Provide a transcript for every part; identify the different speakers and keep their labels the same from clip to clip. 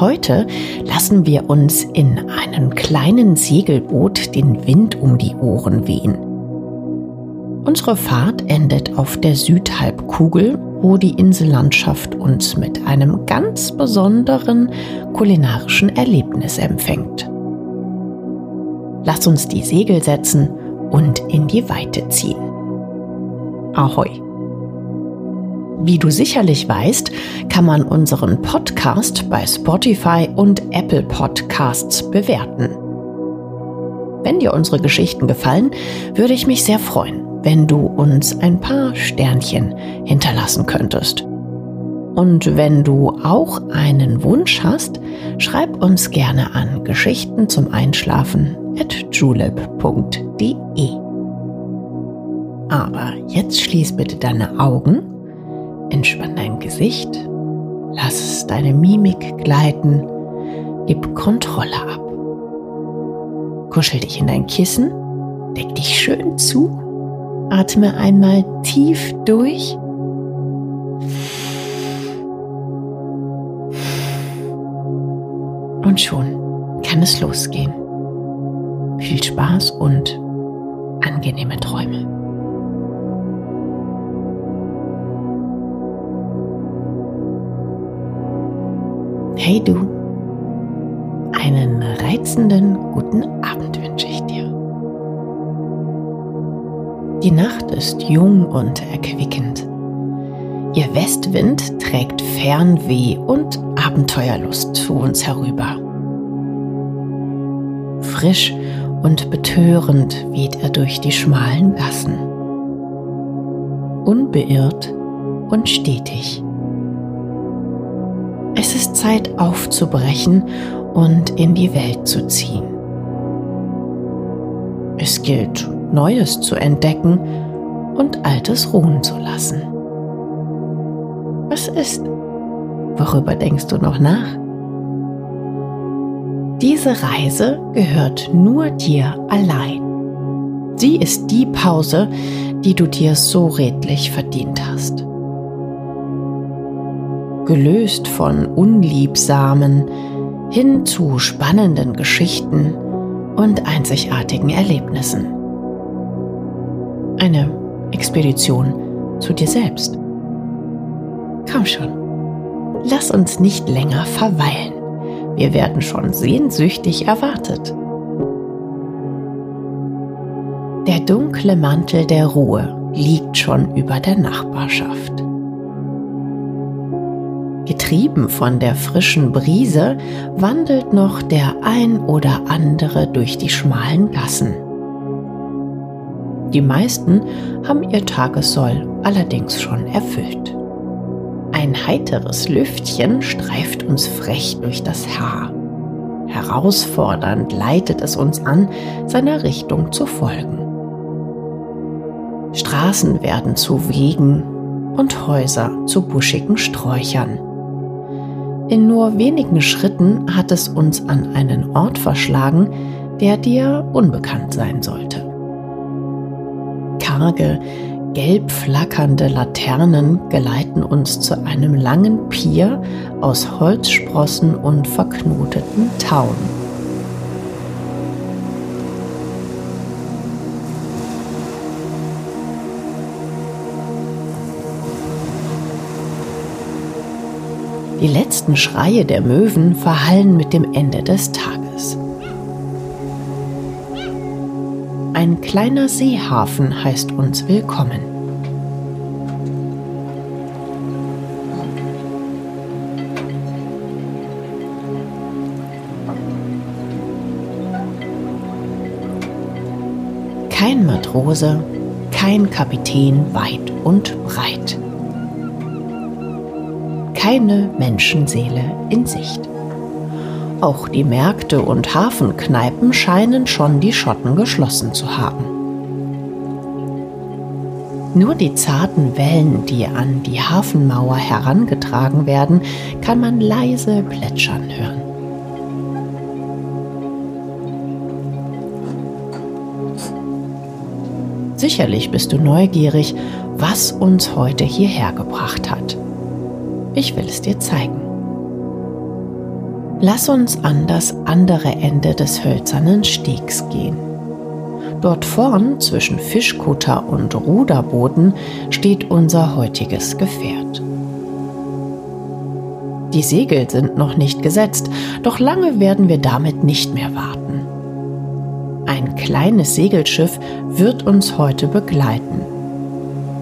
Speaker 1: Heute lassen wir uns in einem kleinen Segelboot den Wind um die Ohren wehen. Unsere Fahrt endet auf der Südhalbkugel, wo die Insellandschaft uns mit einem ganz besonderen kulinarischen Erlebnis empfängt. Lass uns die Segel setzen und in die Weite ziehen. Ahoi! Wie du sicherlich weißt, kann man unseren Podcast bei Spotify und Apple Podcasts bewerten. Wenn dir unsere Geschichten gefallen, würde ich mich sehr freuen, wenn du uns ein paar Sternchen hinterlassen könntest. Und wenn du auch einen Wunsch hast, schreib uns gerne an Geschichten zum Einschlafen at julep.de. Aber jetzt schließ bitte deine Augen, entspann dein Gesicht, lass deine Mimik gleiten, gib Kontrolle ab. Kuschel dich in dein Kissen, deck dich schön zu, atme einmal tief durch. Und schon kann es losgehen. Viel Spaß und angenehme Träume. Hey du, einen reizenden guten Abend wünsche ich dir. Die Nacht ist jung und erquickend. Ihr Westwind trägt Fernweh und Abenteuerlust zu uns herüber. Frisch und betörend weht er durch die schmalen Gassen. Unbeirrt und stetig. Es ist Zeit aufzubrechen und in die Welt zu ziehen. Es gilt, Neues zu entdecken und Altes ruhen zu lassen. Was ist? Worüber denkst du noch nach? Diese Reise gehört nur dir allein. Sie ist die Pause, die du dir so redlich verdient hast gelöst von unliebsamen hin zu spannenden Geschichten und einzigartigen Erlebnissen. Eine Expedition zu dir selbst. Komm schon, lass uns nicht länger verweilen. Wir werden schon sehnsüchtig erwartet. Der dunkle Mantel der Ruhe liegt schon über der Nachbarschaft. Getrieben von der frischen Brise wandelt noch der ein oder andere durch die schmalen Gassen. Die meisten haben ihr Tagessoll allerdings schon erfüllt. Ein heiteres Lüftchen streift uns frech durch das Haar. Herausfordernd leitet es uns an, seiner Richtung zu folgen. Straßen werden zu Wegen und Häuser zu buschigen Sträuchern. In nur wenigen Schritten hat es uns an einen Ort verschlagen, der dir unbekannt sein sollte. Karge, gelb flackernde Laternen geleiten uns zu einem langen Pier aus Holzsprossen und verknoteten Tauen. Die letzten Schreie der Möwen verhallen mit dem Ende des Tages. Ein kleiner Seehafen heißt uns willkommen. Kein Matrose, kein Kapitän weit und breit keine Menschenseele in Sicht. Auch die Märkte und Hafenkneipen scheinen schon die Schotten geschlossen zu haben. Nur die zarten Wellen, die an die Hafenmauer herangetragen werden, kann man leise plätschern hören. Sicherlich bist du neugierig, was uns heute hierher gebracht hat. Ich will es dir zeigen. Lass uns an das andere Ende des hölzernen Stegs gehen. Dort vorn zwischen Fischkutter und Ruderboden steht unser heutiges Gefährt. Die Segel sind noch nicht gesetzt, doch lange werden wir damit nicht mehr warten. Ein kleines Segelschiff wird uns heute begleiten.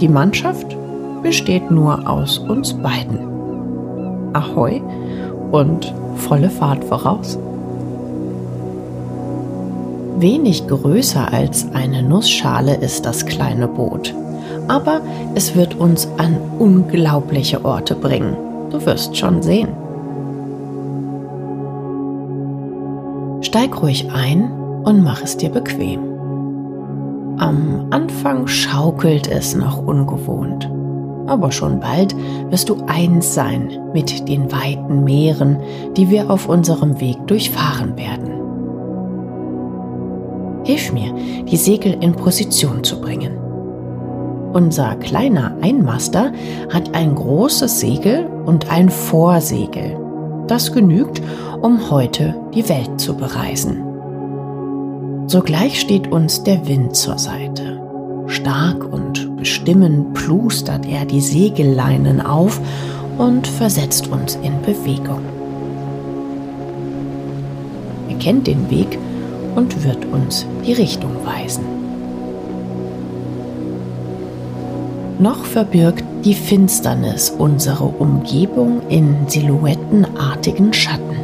Speaker 1: Die Mannschaft besteht nur aus uns beiden. Ahoi und volle Fahrt voraus. Wenig größer als eine Nussschale ist das kleine Boot, aber es wird uns an unglaubliche Orte bringen. Du wirst schon sehen. Steig ruhig ein und mach es dir bequem. Am Anfang schaukelt es noch ungewohnt, aber schon bald wirst du eins sein mit den weiten Meeren, die wir auf unserem Weg durchfahren werden. Hilf mir, die Segel in Position zu bringen. Unser kleiner Einmaster hat ein großes Segel und ein Vorsegel. Das genügt, um heute die Welt zu bereisen. Sogleich steht uns der Wind zur Seite. Stark und bestimmend plustert er die Segelleinen auf und versetzt uns in Bewegung. Er kennt den Weg und wird uns die Richtung weisen. Noch verbirgt die Finsternis unsere Umgebung in silhouettenartigen Schatten.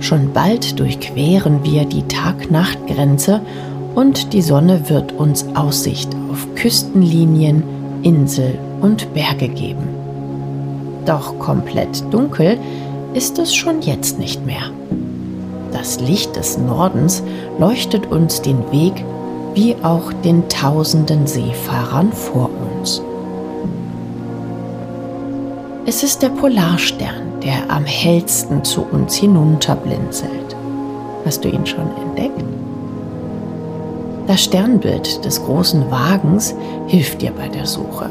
Speaker 1: Schon bald durchqueren wir die Tag-Nacht-Grenze und die Sonne wird uns Aussicht auf Küstenlinien, Insel und Berge geben. Doch komplett dunkel ist es schon jetzt nicht mehr. Das Licht des Nordens leuchtet uns den Weg wie auch den tausenden Seefahrern vor uns. Es ist der Polarstern, der am hellsten zu uns hinunterblinzelt. Hast du ihn schon entdeckt? Das Sternbild des großen Wagens hilft dir bei der Suche.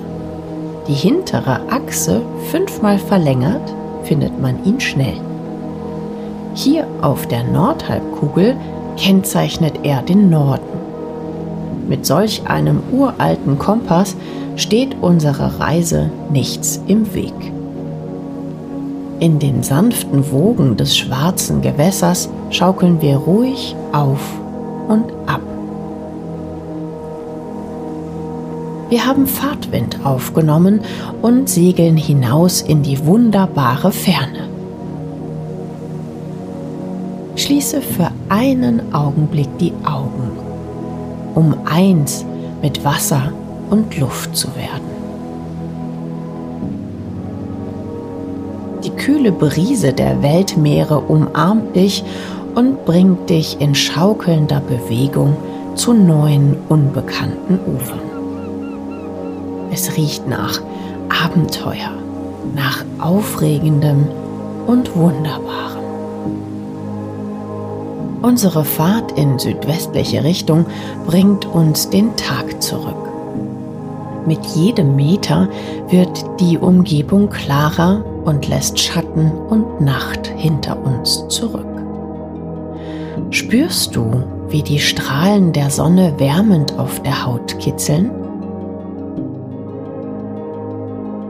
Speaker 1: Die hintere Achse fünfmal verlängert, findet man ihn schnell. Hier auf der Nordhalbkugel kennzeichnet er den Norden. Mit solch einem uralten Kompass steht unserer Reise nichts im Weg. In den sanften Wogen des schwarzen Gewässers schaukeln wir ruhig auf und ab. Wir haben Fahrtwind aufgenommen und segeln hinaus in die wunderbare Ferne. Schließe für einen Augenblick die Augen, um eins mit Wasser und Luft zu werden. Die kühle Brise der Weltmeere umarmt dich und bringt dich in schaukelnder Bewegung zu neuen, unbekannten Ufern. Es riecht nach Abenteuer, nach Aufregendem und Wunderbarem. Unsere Fahrt in südwestliche Richtung bringt uns den Tag zurück. Mit jedem Meter wird die Umgebung klarer und lässt Schatten und Nacht hinter uns zurück. Spürst du, wie die Strahlen der Sonne wärmend auf der Haut kitzeln?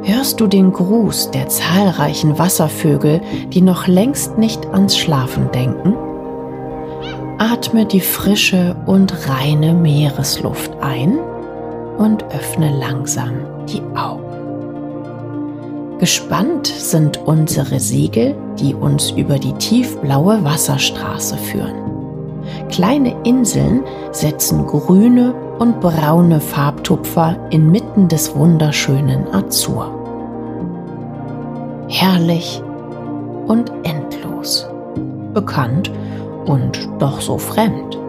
Speaker 1: Hörst du den Gruß der zahlreichen Wasservögel, die noch längst nicht ans Schlafen denken? Atme die frische und reine Meeresluft ein und öffne langsam die Augen. Gespannt sind unsere Segel, die uns über die tiefblaue Wasserstraße führen. Kleine Inseln setzen grüne und braune Farbtupfer inmitten des wunderschönen Azur. herrlich und endlos, bekannt und doch so fremd.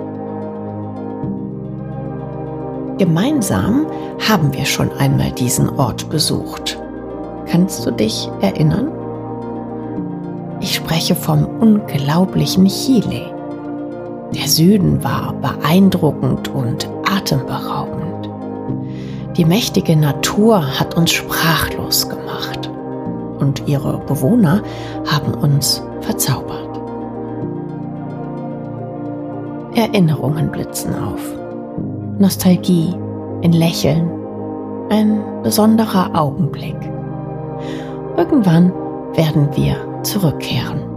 Speaker 1: Gemeinsam haben wir schon einmal diesen Ort besucht. Kannst du dich erinnern? Ich spreche vom unglaublichen Chile. Der Süden war beeindruckend und atemberaubend. Die mächtige Natur hat uns sprachlos gemacht und ihre Bewohner haben uns verzaubert. Erinnerungen blitzen auf. Nostalgie, ein Lächeln, ein besonderer Augenblick. Irgendwann werden wir zurückkehren.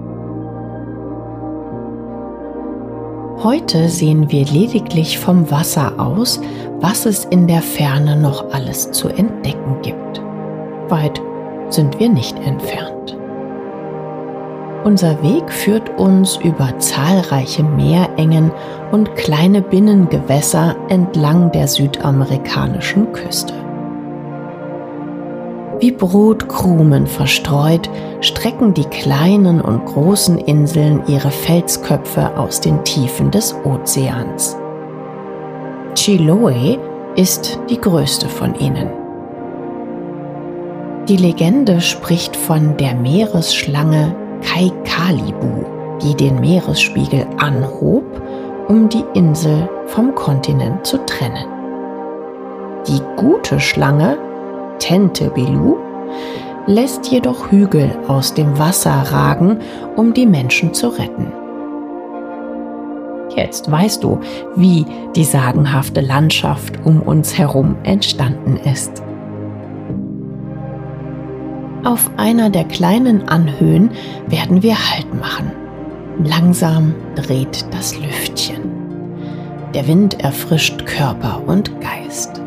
Speaker 1: Heute sehen wir lediglich vom Wasser aus, was es in der Ferne noch alles zu entdecken gibt. Weit sind wir nicht entfernt. Unser Weg führt uns über zahlreiche Meerengen und kleine Binnengewässer entlang der südamerikanischen Küste. Wie Brotkrumen verstreut strecken die kleinen und großen Inseln ihre Felsköpfe aus den Tiefen des Ozeans. Chiloe ist die größte von ihnen. Die Legende spricht von der Meeresschlange Kaikalibu, die den Meeresspiegel anhob, um die Insel vom Kontinent zu trennen. Die gute Schlange Tentebelu, lässt jedoch Hügel aus dem Wasser ragen, um die Menschen zu retten. Jetzt weißt du, wie die sagenhafte Landschaft um uns herum entstanden ist. Auf einer der kleinen Anhöhen werden wir Halt machen. Langsam dreht das Lüftchen. Der Wind erfrischt Körper und Geist.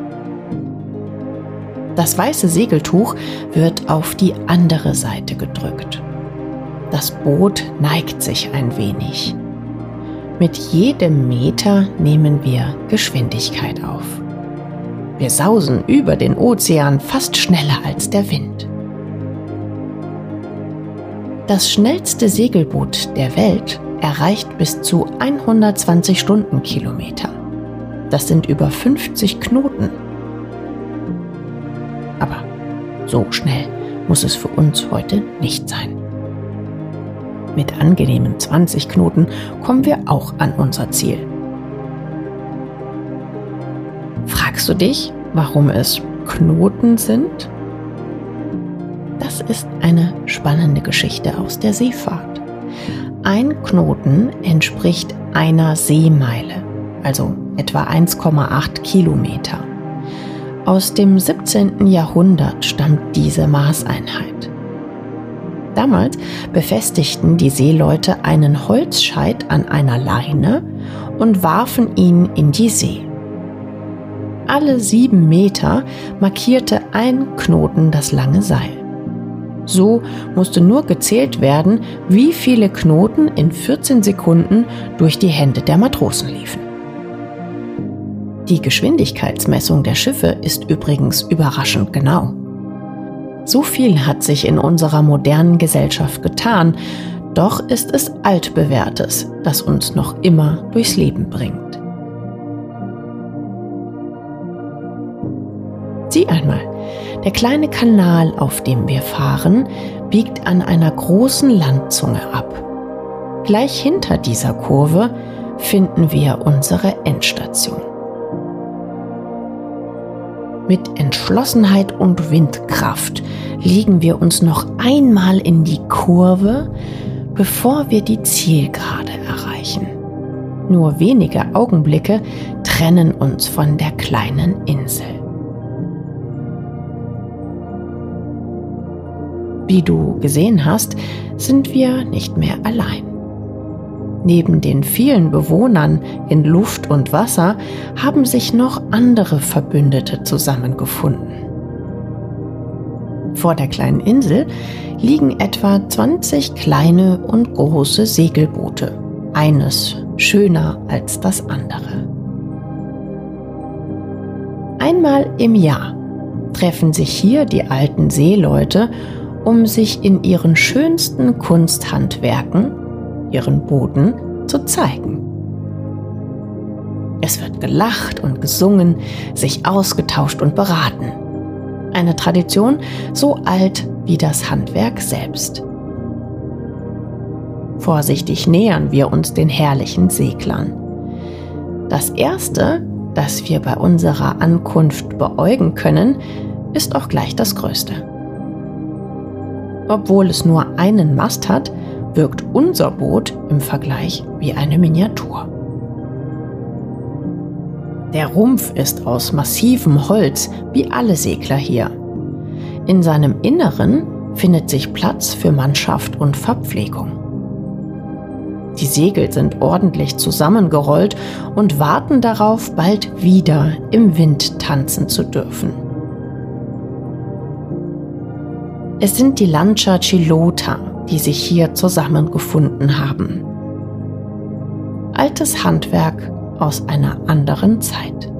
Speaker 1: Das weiße Segeltuch wird auf die andere Seite gedrückt. Das Boot neigt sich ein wenig. Mit jedem Meter nehmen wir Geschwindigkeit auf. Wir sausen über den Ozean fast schneller als der Wind. Das schnellste Segelboot der Welt erreicht bis zu 120 Stundenkilometer. Das sind über 50 Knoten. Aber so schnell muss es für uns heute nicht sein. Mit angenehmen 20 Knoten kommen wir auch an unser Ziel. Fragst du dich, warum es Knoten sind? Das ist eine spannende Geschichte aus der Seefahrt. Ein Knoten entspricht einer Seemeile, also etwa 1,8 Kilometer. Aus dem 17. Jahrhundert stammt diese Maßeinheit. Damals befestigten die Seeleute einen Holzscheit an einer Leine und warfen ihn in die See. Alle sieben Meter markierte ein Knoten das lange Seil. So musste nur gezählt werden, wie viele Knoten in 14 Sekunden durch die Hände der Matrosen liefen. Die Geschwindigkeitsmessung der Schiffe ist übrigens überraschend genau. So viel hat sich in unserer modernen Gesellschaft getan, doch ist es altbewährtes, das uns noch immer durchs Leben bringt. Sieh einmal, der kleine Kanal, auf dem wir fahren, biegt an einer großen Landzunge ab. Gleich hinter dieser Kurve finden wir unsere Endstation. Mit Entschlossenheit und Windkraft legen wir uns noch einmal in die Kurve, bevor wir die Zielgerade erreichen. Nur wenige Augenblicke trennen uns von der kleinen Insel. Wie du gesehen hast, sind wir nicht mehr allein. Neben den vielen Bewohnern in Luft und Wasser haben sich noch andere Verbündete zusammengefunden. Vor der kleinen Insel liegen etwa 20 kleine und große Segelboote, eines schöner als das andere. Einmal im Jahr treffen sich hier die alten Seeleute um sich in ihren schönsten Kunsthandwerken, ihren Booten, zu zeigen. Es wird gelacht und gesungen, sich ausgetauscht und beraten. Eine Tradition so alt wie das Handwerk selbst. Vorsichtig nähern wir uns den herrlichen Seglern. Das Erste, das wir bei unserer Ankunft beäugen können, ist auch gleich das Größte. Obwohl es nur einen Mast hat, wirkt unser Boot im Vergleich wie eine Miniatur. Der Rumpf ist aus massivem Holz, wie alle Segler hier. In seinem Inneren findet sich Platz für Mannschaft und Verpflegung. Die Segel sind ordentlich zusammengerollt und warten darauf, bald wieder im Wind tanzen zu dürfen. Es sind die Lancia Chilota, die sich hier zusammengefunden haben. Altes Handwerk aus einer anderen Zeit.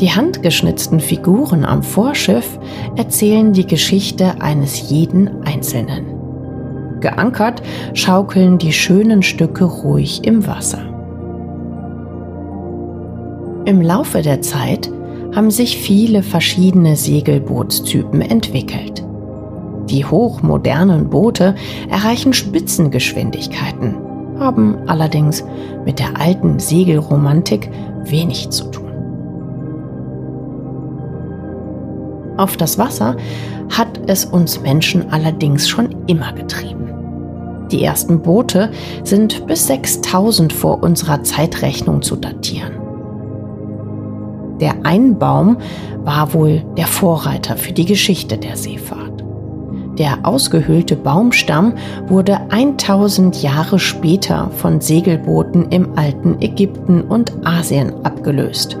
Speaker 1: Die handgeschnitzten Figuren am Vorschiff erzählen die Geschichte eines jeden Einzelnen. Geankert schaukeln die schönen Stücke ruhig im Wasser. Im Laufe der Zeit haben sich viele verschiedene Segelbootstypen entwickelt. Die hochmodernen Boote erreichen Spitzengeschwindigkeiten, haben allerdings mit der alten Segelromantik wenig zu tun. Auf das Wasser hat es uns Menschen allerdings schon immer getrieben. Die ersten Boote sind bis 6000 vor unserer Zeitrechnung zu datieren. Der Einbaum war wohl der Vorreiter für die Geschichte der Seefahrt. Der ausgehöhlte Baumstamm wurde 1000 Jahre später von Segelbooten im alten Ägypten und Asien abgelöst.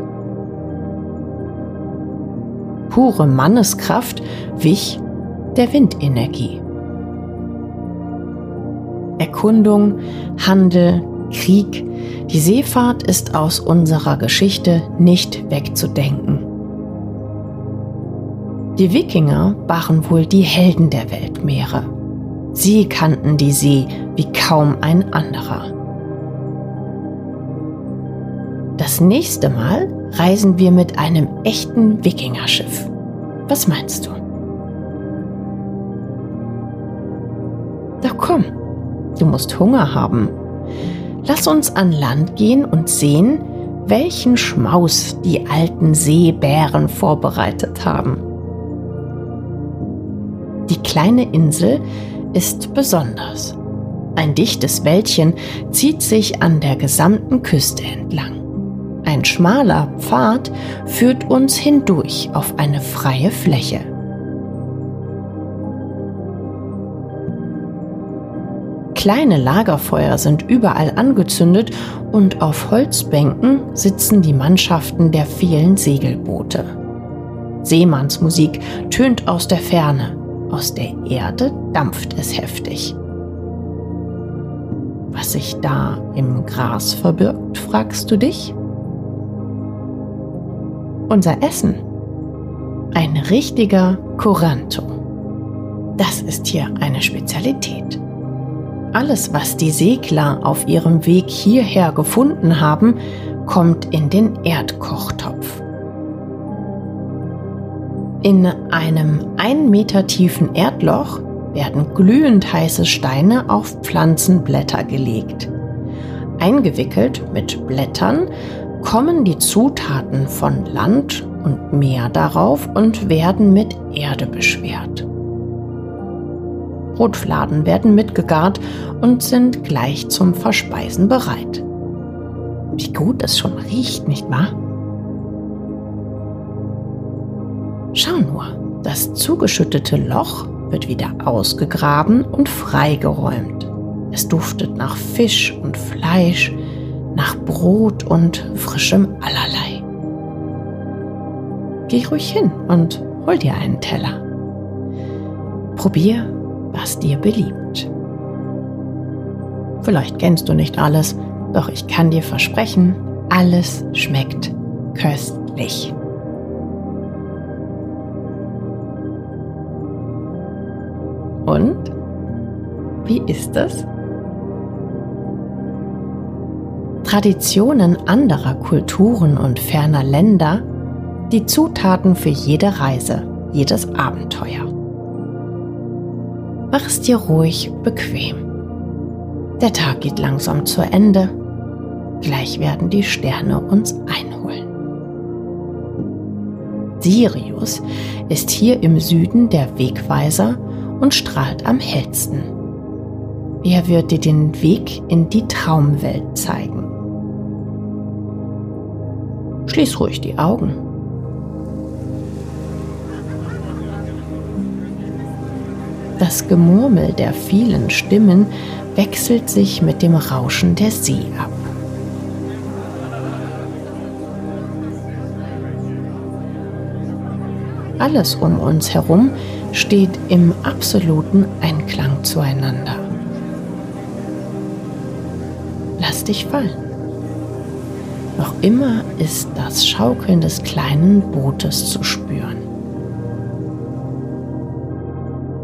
Speaker 1: Pure Manneskraft wich der Windenergie. Erkundung, Handel, Krieg, die Seefahrt ist aus unserer Geschichte nicht wegzudenken. Die Wikinger waren wohl die Helden der Weltmeere. Sie kannten die See wie kaum ein anderer. Das nächste Mal reisen wir mit einem echten Wikingerschiff. Was meinst du? Doch komm, du musst Hunger haben. Lass uns an Land gehen und sehen, welchen Schmaus die alten Seebären vorbereitet haben. Die kleine Insel ist besonders. Ein dichtes Wäldchen zieht sich an der gesamten Küste entlang. Ein schmaler Pfad führt uns hindurch auf eine freie Fläche. Kleine Lagerfeuer sind überall angezündet und auf Holzbänken sitzen die Mannschaften der vielen Segelboote. Seemannsmusik tönt aus der Ferne. Aus der Erde dampft es heftig. Was sich da im Gras verbirgt, fragst du dich? Unser Essen. Ein richtiger Coranto. Das ist hier eine Spezialität. Alles, was die Segler auf ihrem Weg hierher gefunden haben, kommt in den Erdkochtopf. In einem ein Meter tiefen Erdloch werden glühend heiße Steine auf Pflanzenblätter gelegt. Eingewickelt mit Blättern kommen die Zutaten von Land und Meer darauf und werden mit Erde beschwert. Brotfladen werden mitgegart und sind gleich zum Verspeisen bereit. Wie gut es schon riecht, nicht wahr? Schau nur, das zugeschüttete Loch wird wieder ausgegraben und freigeräumt. Es duftet nach Fisch und Fleisch, nach Brot und frischem Allerlei. Geh ruhig hin und hol dir einen Teller. Probier, was dir beliebt. Vielleicht kennst du nicht alles, doch ich kann dir versprechen, alles schmeckt köstlich. Und? Wie ist es? Traditionen anderer Kulturen und ferner Länder, die Zutaten für jede Reise, jedes Abenteuer. Mach es dir ruhig bequem. Der Tag geht langsam zu Ende. Gleich werden die Sterne uns einholen. Sirius ist hier im Süden der Wegweiser und strahlt am hellsten. Er wird dir den Weg in die Traumwelt zeigen. Schließ ruhig die Augen. Das Gemurmel der vielen Stimmen wechselt sich mit dem Rauschen der See ab. Alles um uns herum steht im absoluten Einklang zueinander. Lass dich fallen. Noch immer ist das Schaukeln des kleinen Bootes zu spüren.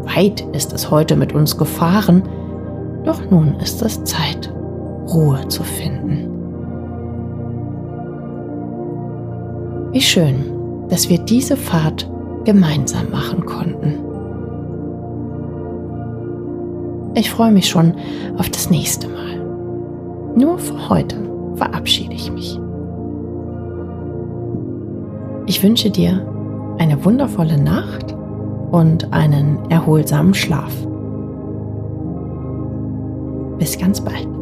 Speaker 1: Weit ist es heute mit uns gefahren, doch nun ist es Zeit, Ruhe zu finden. Wie schön, dass wir diese Fahrt gemeinsam machen konnten. Ich freue mich schon auf das nächste Mal. Nur für heute verabschiede ich mich. Ich wünsche dir eine wundervolle Nacht und einen erholsamen Schlaf. Bis ganz bald.